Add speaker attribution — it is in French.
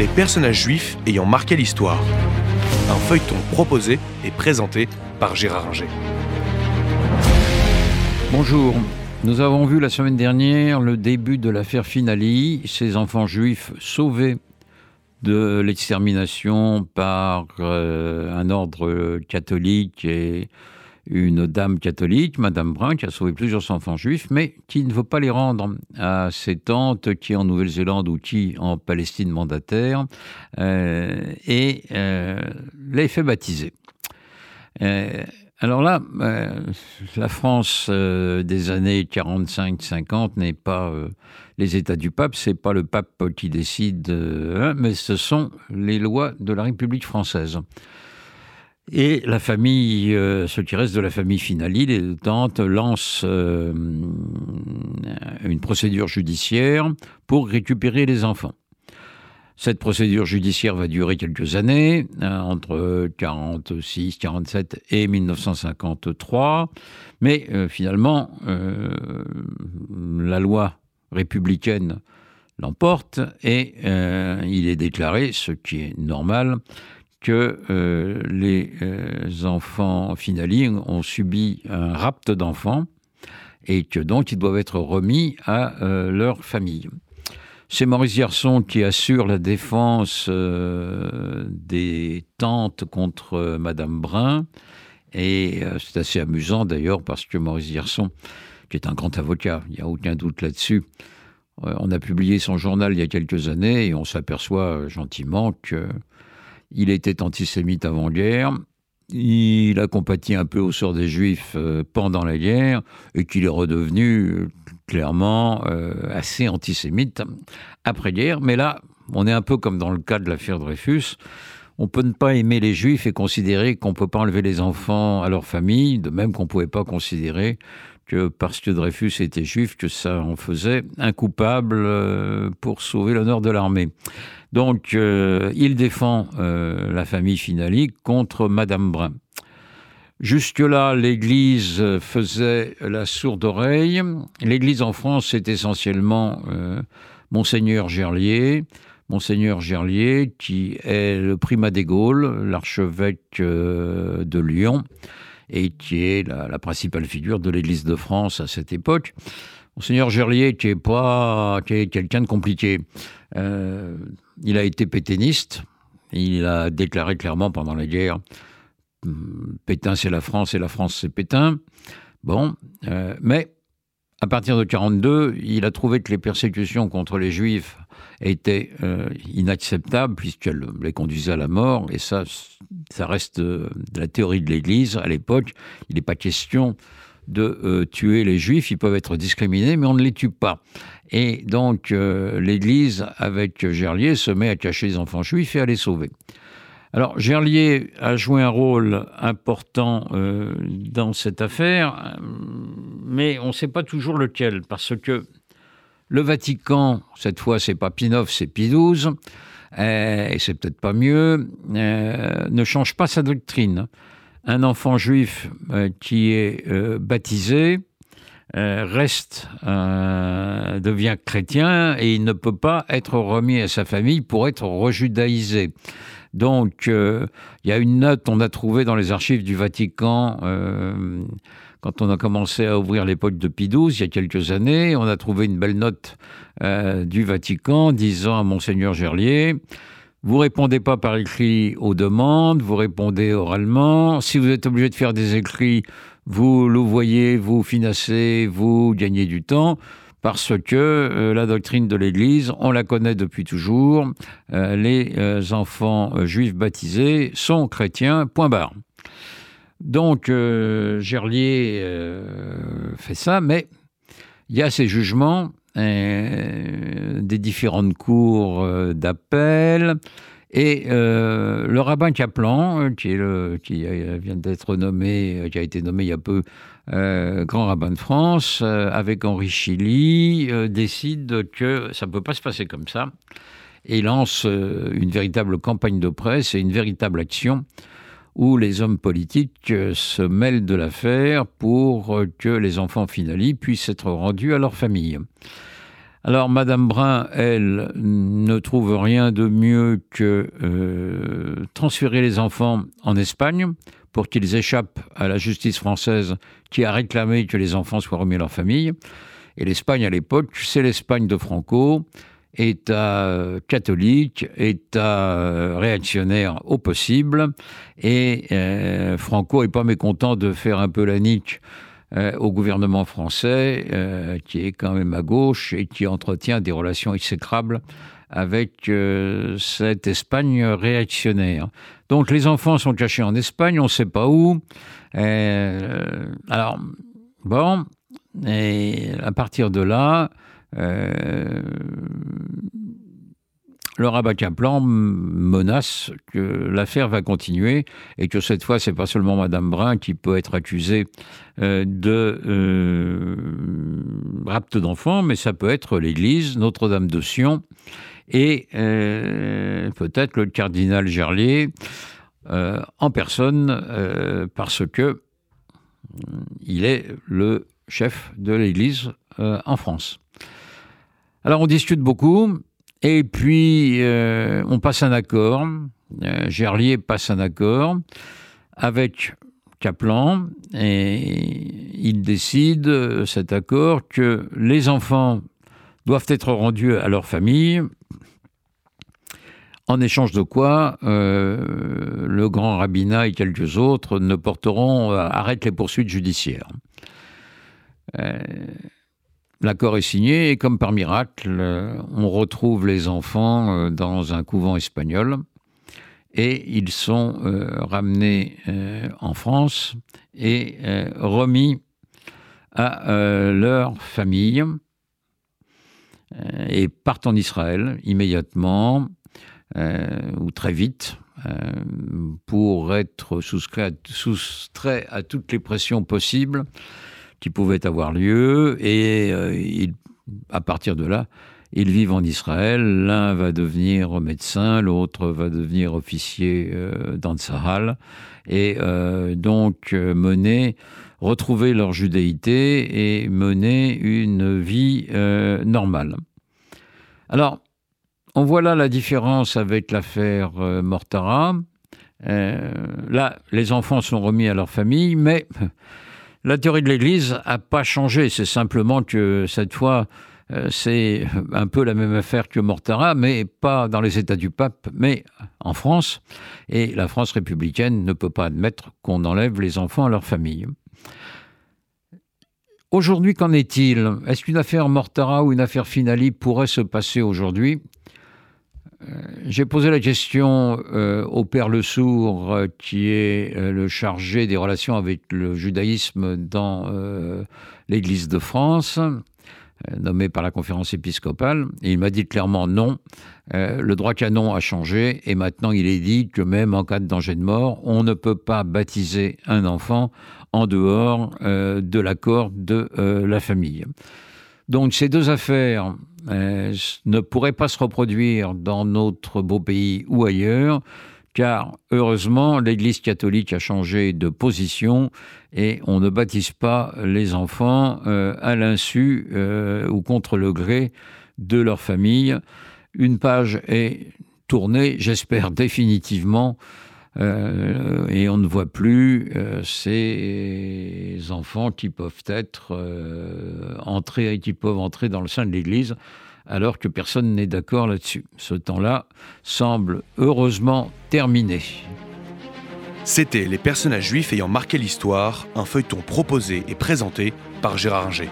Speaker 1: les personnages juifs ayant marqué l'histoire. Un feuilleton proposé et présenté par Gérard Inger.
Speaker 2: Bonjour. Nous avons vu la semaine dernière le début de l'affaire Finali, ces enfants juifs sauvés de l'extermination par euh, un ordre catholique et une dame catholique, Madame Brun, qui a sauvé plusieurs enfants juifs, mais qui ne veut pas les rendre à ses tantes qui en Nouvelle-Zélande ou qui en Palestine mandataire, euh, et euh, les fait baptiser. Euh, alors là, la France des années 45-50 n'est pas les États du pape, c'est pas le pape qui décide, hein, mais ce sont les lois de la République française. Et la famille, euh, ce qui reste de la famille Finali, les tantes, lance euh, une procédure judiciaire pour récupérer les enfants. Cette procédure judiciaire va durer quelques années, entre 46, 47 et 1953, mais euh, finalement, la loi républicaine l'emporte et il est déclaré, ce qui est normal, que euh, les euh, enfants finali ont subi un rapt d'enfants et que donc ils doivent être remis à euh, leur famille. C'est Maurice Garçon qui assure la défense des tantes contre Madame Brun. Et c'est assez amusant d'ailleurs parce que Maurice Garçon, qui est un grand avocat, il n'y a aucun doute là-dessus, on a publié son journal il y a quelques années et on s'aperçoit gentiment que il était antisémite avant-guerre. Il a compati un peu au sort des Juifs euh, pendant la guerre et qu'il est redevenu euh, clairement euh, assez antisémite après-guerre. Mais là, on est un peu comme dans le cas de l'affaire Dreyfus. On peut ne pas aimer les Juifs et considérer qu'on ne peut pas enlever les enfants à leur famille, de même qu'on ne pouvait pas considérer parce que Dreyfus était juif, que ça en faisait un coupable pour sauver l'honneur de l'armée. Donc, euh, il défend euh, la famille Finali contre Madame Brun. Jusque-là, l'Église faisait la sourde oreille. L'Église en France, c'est essentiellement euh, Monseigneur Gerlier. Monseigneur Gerlier, qui est le primat des Gaules, l'archevêque de Lyon, et qui est la, principale figure de l'Église de France à cette époque. Monseigneur Gerlier, qui est pas, qui est quelqu'un de compliqué. Il a été pétainiste. Il a déclaré clairement pendant la guerre hum, Pétain c'est la France et la France c'est Pétain. Bon, euh, mais à partir de 1942, il a trouvé que les persécutions contre les Juifs étaient euh, inacceptables puisqu'elles les conduisaient à la mort. Et ça, ça reste de la théorie de l'Église. À l'époque, il n'est pas question de euh, tuer les juifs, ils peuvent être discriminés, mais on ne les tue pas. Et donc euh, l'Église, avec Gerlier, se met à cacher les enfants juifs et à les sauver. Alors Gerlier a joué un rôle important euh, dans cette affaire, mais on ne sait pas toujours lequel, parce que le Vatican, cette fois c'est pas c'est Pie XII, et c'est peut-être pas mieux, ne change pas sa doctrine. Un enfant juif euh, qui est euh, euh, reste, devient chrétien et il ne peut pas être remis à sa famille pour être rejudaïsé. Donc, il y a une note, on a trouvé dans les archives du Vatican, quand on a commencé à ouvrir l'époque de Pie XII, il y a quelques années, on a trouvé une belle note du Vatican disant à Monseigneur Gerlier, vous répondez pas par écrit aux demandes, vous répondez oralement. Si vous êtes obligé de faire des écrits, vous le voyez, vous financez, vous gagnez du temps parce que euh, la doctrine de l'Église, on la connaît depuis toujours, euh, les euh, enfants juifs baptisés sont chrétiens, point barre. Donc Gerlier fait ça, mais il y a ces jugements des différentes cours d'appel. Et euh, le rabbin Kaplan, le, qui vient d'être nommé, qui a été nommé il y a peu grand rabbin de France, avec Henri Chili, décide que ça ne peut pas se passer comme ça et lance une véritable campagne de presse et une véritable action où les hommes politiques se mêlent de l'affaire pour que les enfants finali puissent être rendus à leur famille. Alors, Madame Brun, elle, ne trouve rien de mieux que euh, transférer les enfants en Espagne pour qu'ils échappent à la justice française qui a réclamé que les enfants soient remis à leur famille. Et l'Espagne à l'époque, c'est l'Espagne de Franco, État euh, catholique, État euh, réactionnaire au possible. Et Franco n'est pas mécontent de faire un peu la nique euh, au gouvernement français, euh, qui est quand même à gauche et qui entretient des relations exécrables avec euh, cette Espagne réactionnaire. Donc les enfants sont cachés en Espagne, on ne sait pas où. alors, bon, et à partir de là, le rabat Kaplan menace que l'affaire va continuer et que cette fois, c'est pas seulement Madame Brun qui peut être accusée euh, de euh, rapte d'enfants, mais ça peut être l'Église, Notre-Dame de Sion et euh, peut-être le cardinal Gerlier en personne, parce que il est le chef de l'Église en France. Alors on discute beaucoup, et puis, euh, on passe un accord. Euh, Gerlier passe un accord avec Kaplan et il décide, euh, cet accord, que les enfants doivent être rendus à leur famille, en échange de quoi le grand rabbinat et quelques autres ne porteront, arrêtent les poursuites judiciaires. L'accord est signé et comme par miracle, on retrouve les enfants euh, dans un couvent espagnol et ils sont euh, ramenés euh, en France et remis à leur famille et partent en Israël immédiatement ou très vite pour être soustraits à toutes les pressions possibles qui pouvaient avoir lieu. Et euh, à partir de là, ils vivent en Israël. L'un va devenir médecin, l'autre va devenir officier euh, dans Sahal. Et euh, donc mener, retrouver leur judéité et mener une vie normale. Alors, on voit là la différence avec l'affaire Mortara. là, les enfants sont remis à leur famille, mais la théorie de l'Église n'a pas changé, c'est simplement que cette fois, euh, c'est un peu la même affaire que Mortara, mais pas dans les États du pape, mais en France. Et la France républicaine ne peut pas admettre qu'on enlève les enfants à leur famille. Aujourd'hui, qu'en est-il? Est-ce qu'une affaire Mortara ou une affaire Finali pourrait se passer aujourd'hui? J'ai posé la question euh, au père Le Sourd, euh, qui est le chargé des relations avec le judaïsme dans l'Église de France, nommé par la conférence épiscopale. Il m'a dit clairement non. le droit canon a changé et maintenant il est dit que même en cas de danger de mort, on ne peut pas baptiser un enfant en dehors de l'accord de la famille. Donc ces deux affaires euh, ne pourraient pas se reproduire dans notre beau pays ou ailleurs, car heureusement l'Église catholique a changé de position et on ne baptise pas les enfants euh, à l'insu euh, ou contre le gré de leur famille. Une page est tournée, j'espère définitivement, euh, et on ne voit plus euh, ces enfants qui peuvent être euh, entrés qui peuvent entrer dans le sein de l'Église alors que personne n'est d'accord là-dessus. Ce temps-là semble heureusement terminé.
Speaker 1: C'était Les personnages juifs ayant marqué l'histoire, un feuilleton proposé et présenté par Gérard Inger.